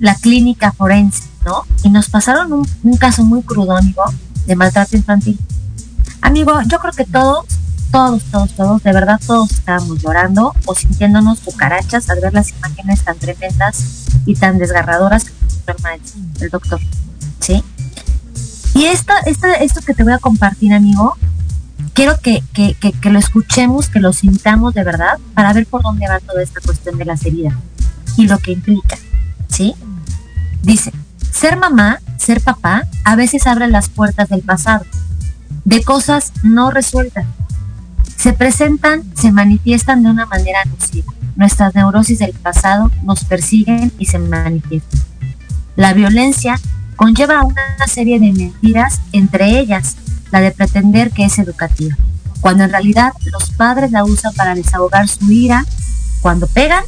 la clínica forense, ¿no? Y nos pasaron un, un caso muy crudo, amigo, de maltrato infantil. Amigo, yo creo que todos todos, todos, todos, de verdad todos estábamos llorando o sintiéndonos cucarachas al ver las imágenes tan tremendas y tan desgarradoras que el, doctor, ¿sí? Y esta, esta, esto que te voy a compartir, amigo, quiero que, que, que, lo escuchemos, que lo sintamos de verdad para ver por dónde va toda esta cuestión de las heridas y lo que implica, ¿sí? Dice, ser mamá, ser papá, a veces abre las puertas del pasado, de cosas no resueltas, se presentan, se manifiestan de una manera nociva. Nuestras neurosis del pasado nos persiguen y se manifiestan. La violencia conlleva una serie de mentiras, entre ellas la de pretender que es educativa, cuando en realidad los padres la usan para desahogar su ira. Cuando pegan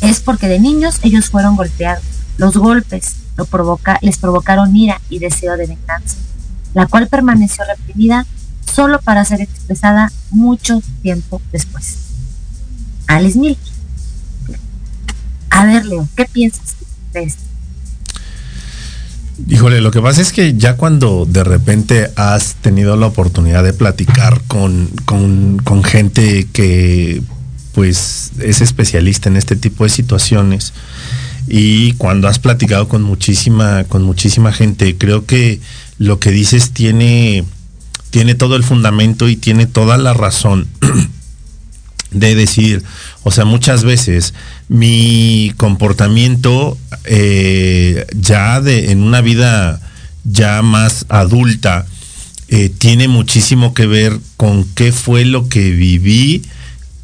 es porque de niños ellos fueron golpeados. Los golpes lo provoca, les provocaron ira y deseo de venganza, la cual permaneció reprimida solo para ser expresada mucho tiempo después. Alice Milky. A ver, Leo, ¿qué piensas de esto? Híjole, lo que pasa es que ya cuando de repente has tenido la oportunidad de platicar con, con, con gente que pues es especialista en este tipo de situaciones y cuando has platicado con muchísima, con muchísima gente, creo que lo que dices tiene, tiene todo el fundamento y tiene toda la razón de decir, o sea, muchas veces mi comportamiento eh, ya de, en una vida ya más adulta eh, tiene muchísimo que ver con qué fue lo que viví,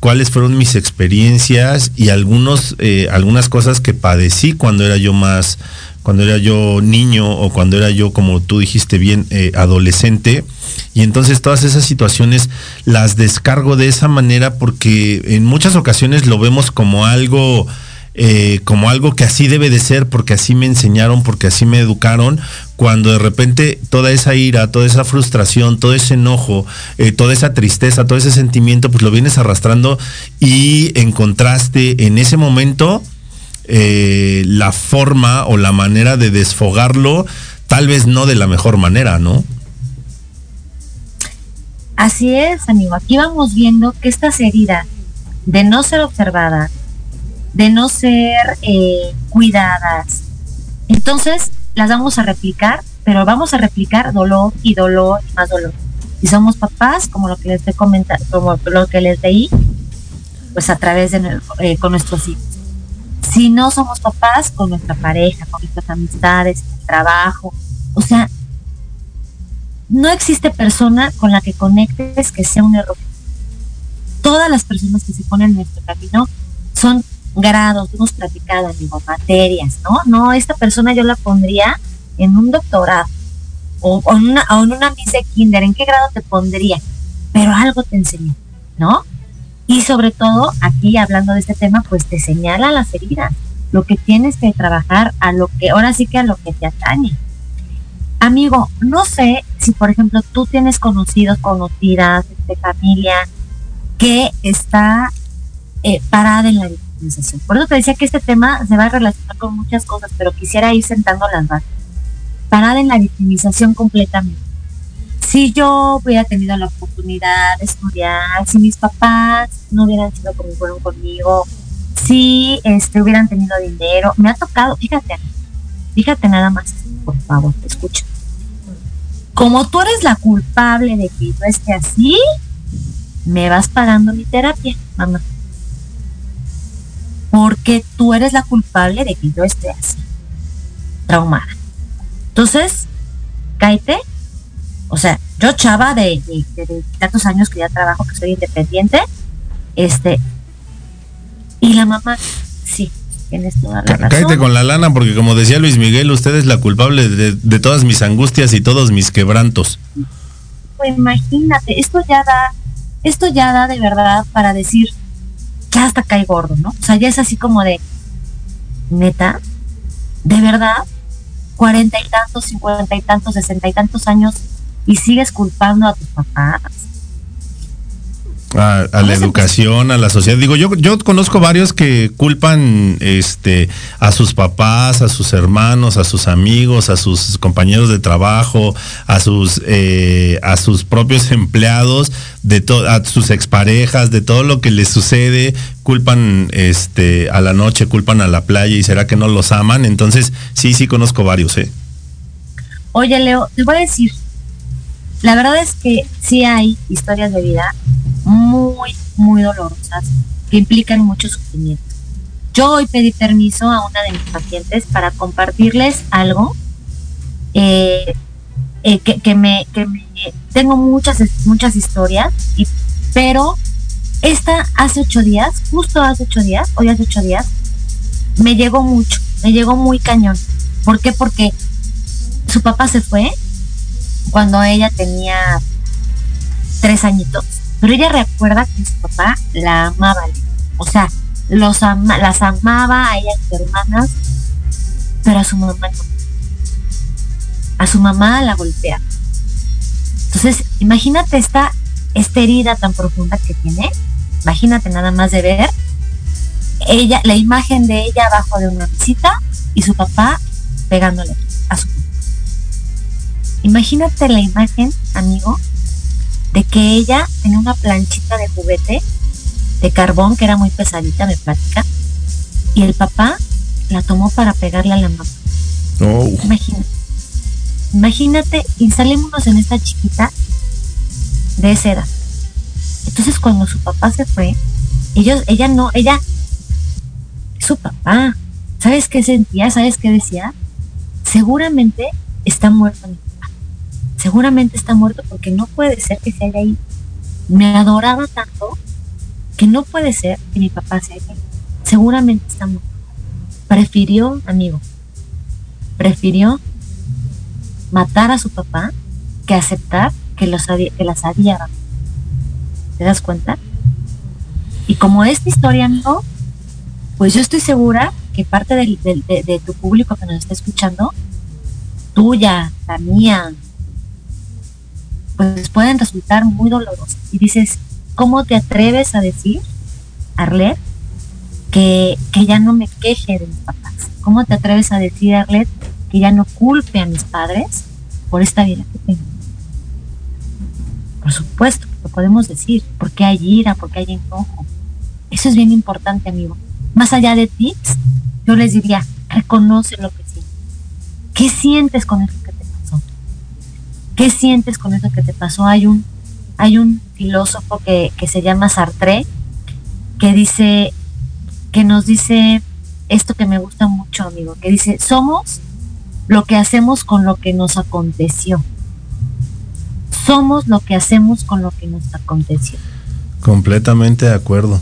cuáles fueron mis experiencias y algunos, eh, algunas cosas que padecí cuando era yo más, cuando era yo niño o cuando era yo, como tú dijiste bien, adolescente. Y entonces todas esas situaciones las descargo de esa manera porque en muchas ocasiones lo vemos como algo, eh, como algo que así debe de ser, porque así me enseñaron, porque así me educaron, cuando de repente toda esa ira, toda esa frustración, todo ese enojo, eh, toda esa tristeza, todo ese sentimiento, pues lo vienes arrastrando y encontraste en ese momento eh, la forma o la manera de desfogarlo, tal vez no de la mejor manera, ¿no? Así es, amigo. Aquí vamos viendo que estas heridas de no ser observadas, de no ser eh, cuidadas, entonces las vamos a replicar, pero vamos a replicar dolor y dolor y más dolor. Si somos papás, como lo que les estoy comentando, como lo que les leí, pues a través de eh, con nuestros hijos. Si no somos papás, con nuestra pareja, con nuestras amistades, el trabajo. O sea, no existe persona con la que conectes que sea un error. Todas las personas que se ponen en nuestro camino son grados, hemos platicado, amigo, materias, ¿no? No, esta persona yo la pondría en un doctorado o, en una, o en una de kinder, ¿en qué grado te pondría? Pero algo te enseñó, ¿no? Y sobre todo, aquí hablando de este tema, pues te señala las heridas, lo que tienes que trabajar a lo que, ahora sí que a lo que te atañe. Amigo, no sé si por ejemplo tú tienes conocidos, conocidas, de familia que está eh, parada en la Por eso te decía que este tema se va a relacionar con muchas cosas, pero quisiera ir sentando las bases. Parada en la victimización completamente. Si yo hubiera tenido la oportunidad de estudiar, si mis papás no hubieran sido como fueron conmigo, si este, hubieran tenido dinero. Me ha tocado, fíjate, fíjate nada más, por favor, escucha. Como tú eres la culpable de que yo esté así, me vas pagando mi terapia, mamá. Porque tú eres la culpable de que yo esté así, traumada. Entonces, cáete. O sea, yo chava de, tantos años que ya trabajo, que soy independiente, este, y la mamá, sí, tienes toda la razón. Cállate con la lana porque como decía Luis Miguel, usted es la culpable de, todas mis angustias y todos mis quebrantos. Pues imagínate, esto ya da, esto ya da de verdad para decir que hasta cae gordo, ¿no? O sea, ya es así como de, neta, de verdad, cuarenta y tantos, cincuenta y tantos, sesenta y tantos años y sigues culpando a tus papás a, la educación, a la sociedad. Digo, yo, yo conozco varios que culpan este, a sus papás, a sus hermanos, a sus amigos, a sus compañeros de trabajo, a sus, eh, a sus propios empleados, de a sus exparejas, de todo lo que les sucede, culpan este, a la noche, culpan a la playa y será que no los aman. Entonces, sí, sí conozco varios, ¿eh? Oye, Leo, te voy a decir, la verdad es que sí hay historias de vida muy, muy dolorosas que implican mucho sufrimiento. Yo hoy pedí permiso a una de mis pacientes para compartirles algo eh, eh, que, me, que me tengo muchas, muchas historias, y, pero esta hace ocho días, justo hace ocho días, hoy hace ocho días, me llegó mucho, me llegó muy cañón. ¿Por qué? Porque su papá se fue cuando ella tenía tres añitos pero ella recuerda que su papá la amaba, o sea, los las amaba a ellas hermanas, pero a su mamá no. A su mamá la golpea. Entonces, imagínate esta, esta herida tan profunda que tiene. Imagínate nada más de ver ella, la imagen de ella abajo de una visita y su papá pegándole a su Imagínate la imagen, amigo, de que ella en una planchita de juguete de carbón que era muy pesadita, me platica, y el papá la tomó para pegarle a la mamá. Oh. Imagínate. Imagínate, instalémonos en esta chiquita de esa edad. Entonces cuando su papá se fue, ellos, ella no, ella, su papá, ¿sabes qué sentía? ¿Sabes qué decía? Seguramente está muerto seguramente está muerto porque no puede ser que se haya ido. Me adoraba tanto que no puede ser que mi papá se haya ido. Seguramente está muerto. Prefirió, amigo, prefirió matar a su papá que aceptar que, los que las había ¿Te das cuenta? Y como esta historia, amigo, pues yo estoy segura que parte de, de tu público que nos está escuchando, tuya, la mía, pues pueden resultar muy dolorosos. Y dices, ¿cómo te atreves a decir, Arlet, que, que ya no me queje de mis papás? ¿Cómo te atreves a decir, Arlet, que ya no culpe a mis padres por esta vida que tengo? Por supuesto, lo podemos decir, porque hay ira, porque hay enojo. Eso es bien importante, amigo. Más allá de tips, yo les diría, reconoce lo que sientes. ¿Qué sientes con eso ¿Qué sientes con eso que te pasó? Hay un, hay un filósofo que, que se llama Sartre que dice, que nos dice esto que me gusta mucho, amigo, que dice, somos lo que hacemos con lo que nos aconteció. Somos lo que hacemos con lo que nos aconteció. Completamente de acuerdo.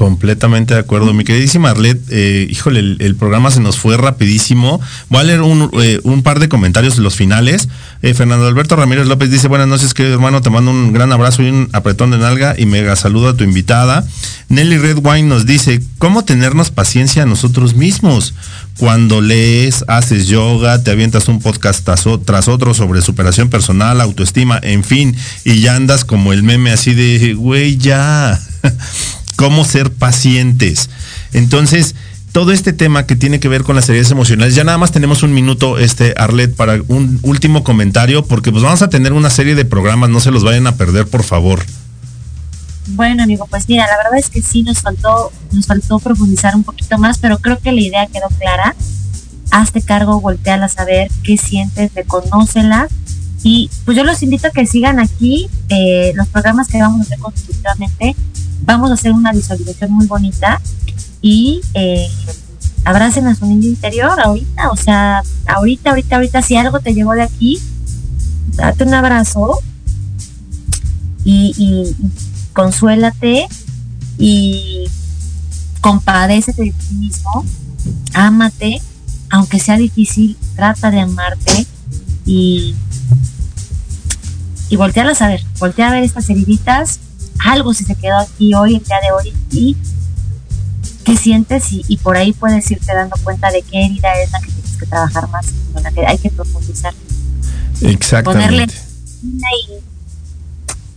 Completamente de acuerdo. Mi queridísima Arlet, eh, híjole, el, programa se nos fue rapidísimo. Voy a leer un, eh, par de comentarios los finales. Eh, Fernando Alberto Ramírez López dice, buenas noches, querido hermano, te mando un gran abrazo y un apretón de nalga y mega saludo a tu invitada. Nelly Redwine nos dice, ¿cómo tenernos paciencia a nosotros mismos? Cuando lees, haces yoga, te avientas un podcast tras otro sobre superación personal, autoestima, en fin, y ya andas como el meme así de, güey, ya. cómo ser pacientes. Entonces, todo este tema que tiene que ver con las heridas emocionales, ya nada más tenemos un minuto, este, Arlet, para un último comentario, porque pues vamos a tener una serie de programas, no se los vayan a perder, por favor. Bueno, amigo, pues mira, la verdad es que sí nos faltó, nos faltó profundizar un poquito más, pero creo que la idea quedó clara. Hazte cargo, volteala a saber qué sientes, reconócela. Y pues yo los invito a que sigan aquí eh, los programas que vamos a hacer consecutivamente. Vamos a hacer una visualización muy bonita y eh, abracen a su niño interior ahorita. O sea, ahorita, ahorita, ahorita, si algo te llegó de aquí, date un abrazo y, y consuélate y compadécete de ti mismo, ámate, aunque sea difícil, trata de amarte y, y voltearlas a ver, voltea a ver estas heriditas, algo si se quedó aquí hoy, el día de hoy, y qué sientes y, y por ahí puedes irte dando cuenta de qué herida es la que tienes que trabajar más, con la que hay que profundizar. Exactamente. Ponerle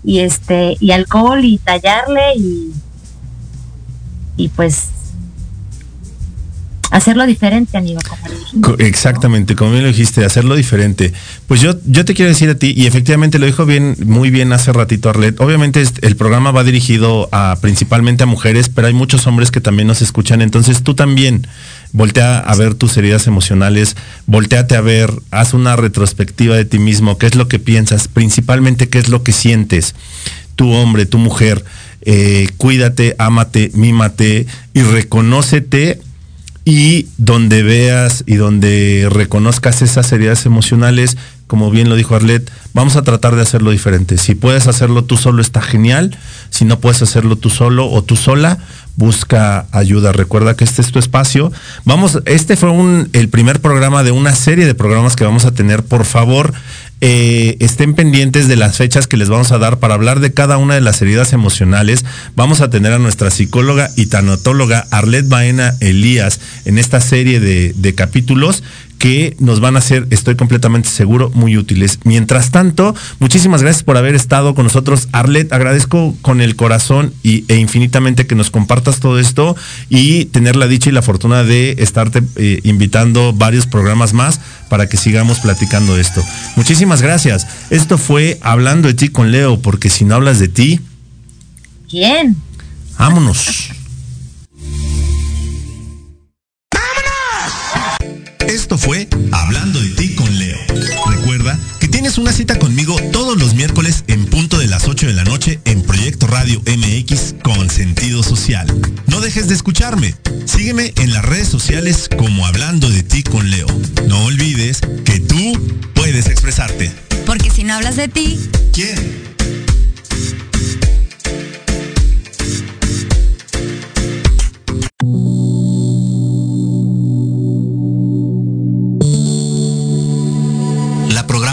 y, y este y alcohol y tallarle y y pues hacerlo diferente, amigo, como Exactamente, como bien lo dijiste, hacerlo diferente. Pues yo, yo te quiero decir a ti, y efectivamente lo dijo bien, muy bien hace ratito Arlet. Obviamente el programa va dirigido principalmente a mujeres, pero hay muchos hombres que también nos escuchan. Entonces tú también voltea a ver tus heridas emocionales, volteate a ver, haz una retrospectiva de ti mismo, qué es lo que piensas, principalmente qué es lo que sientes. Tu hombre, tu mujer, eh, cuídate, ámate, mímate y reconócete y donde veas y donde reconozcas esas heridas emocionales, como bien lo dijo Arlet, vamos a tratar de hacerlo diferente. Si puedes hacerlo tú solo está genial, si no puedes hacerlo tú solo o tú sola, busca ayuda. Recuerda que este es tu espacio. Vamos, este fue un, el primer programa de una serie de programas que vamos a tener. Por favor, eh, estén pendientes de las fechas que les vamos a dar para hablar de cada una de las heridas emocionales. Vamos a tener a nuestra psicóloga y tanatóloga Arlet Baena Elías en esta serie de, de capítulos que nos van a ser, estoy completamente seguro, muy útiles. Mientras tanto, muchísimas gracias por haber estado con nosotros. Arlet, agradezco con el corazón y, e infinitamente que nos compartas todo esto y tener la dicha y la fortuna de estarte eh, invitando varios programas más para que sigamos platicando esto. Muchísimas gracias. Esto fue Hablando de ti con Leo, porque si no hablas de ti, ¿Quién? vámonos. Esto fue Hablando de ti con Leo. Recuerda que tienes una cita conmigo todos los miércoles en punto de las 8 de la noche en Proyecto Radio MX con sentido social. No dejes de escucharme. Sígueme en las redes sociales como Hablando de ti con Leo. No olvides que tú puedes expresarte. Porque si no hablas de ti, ¿Quién?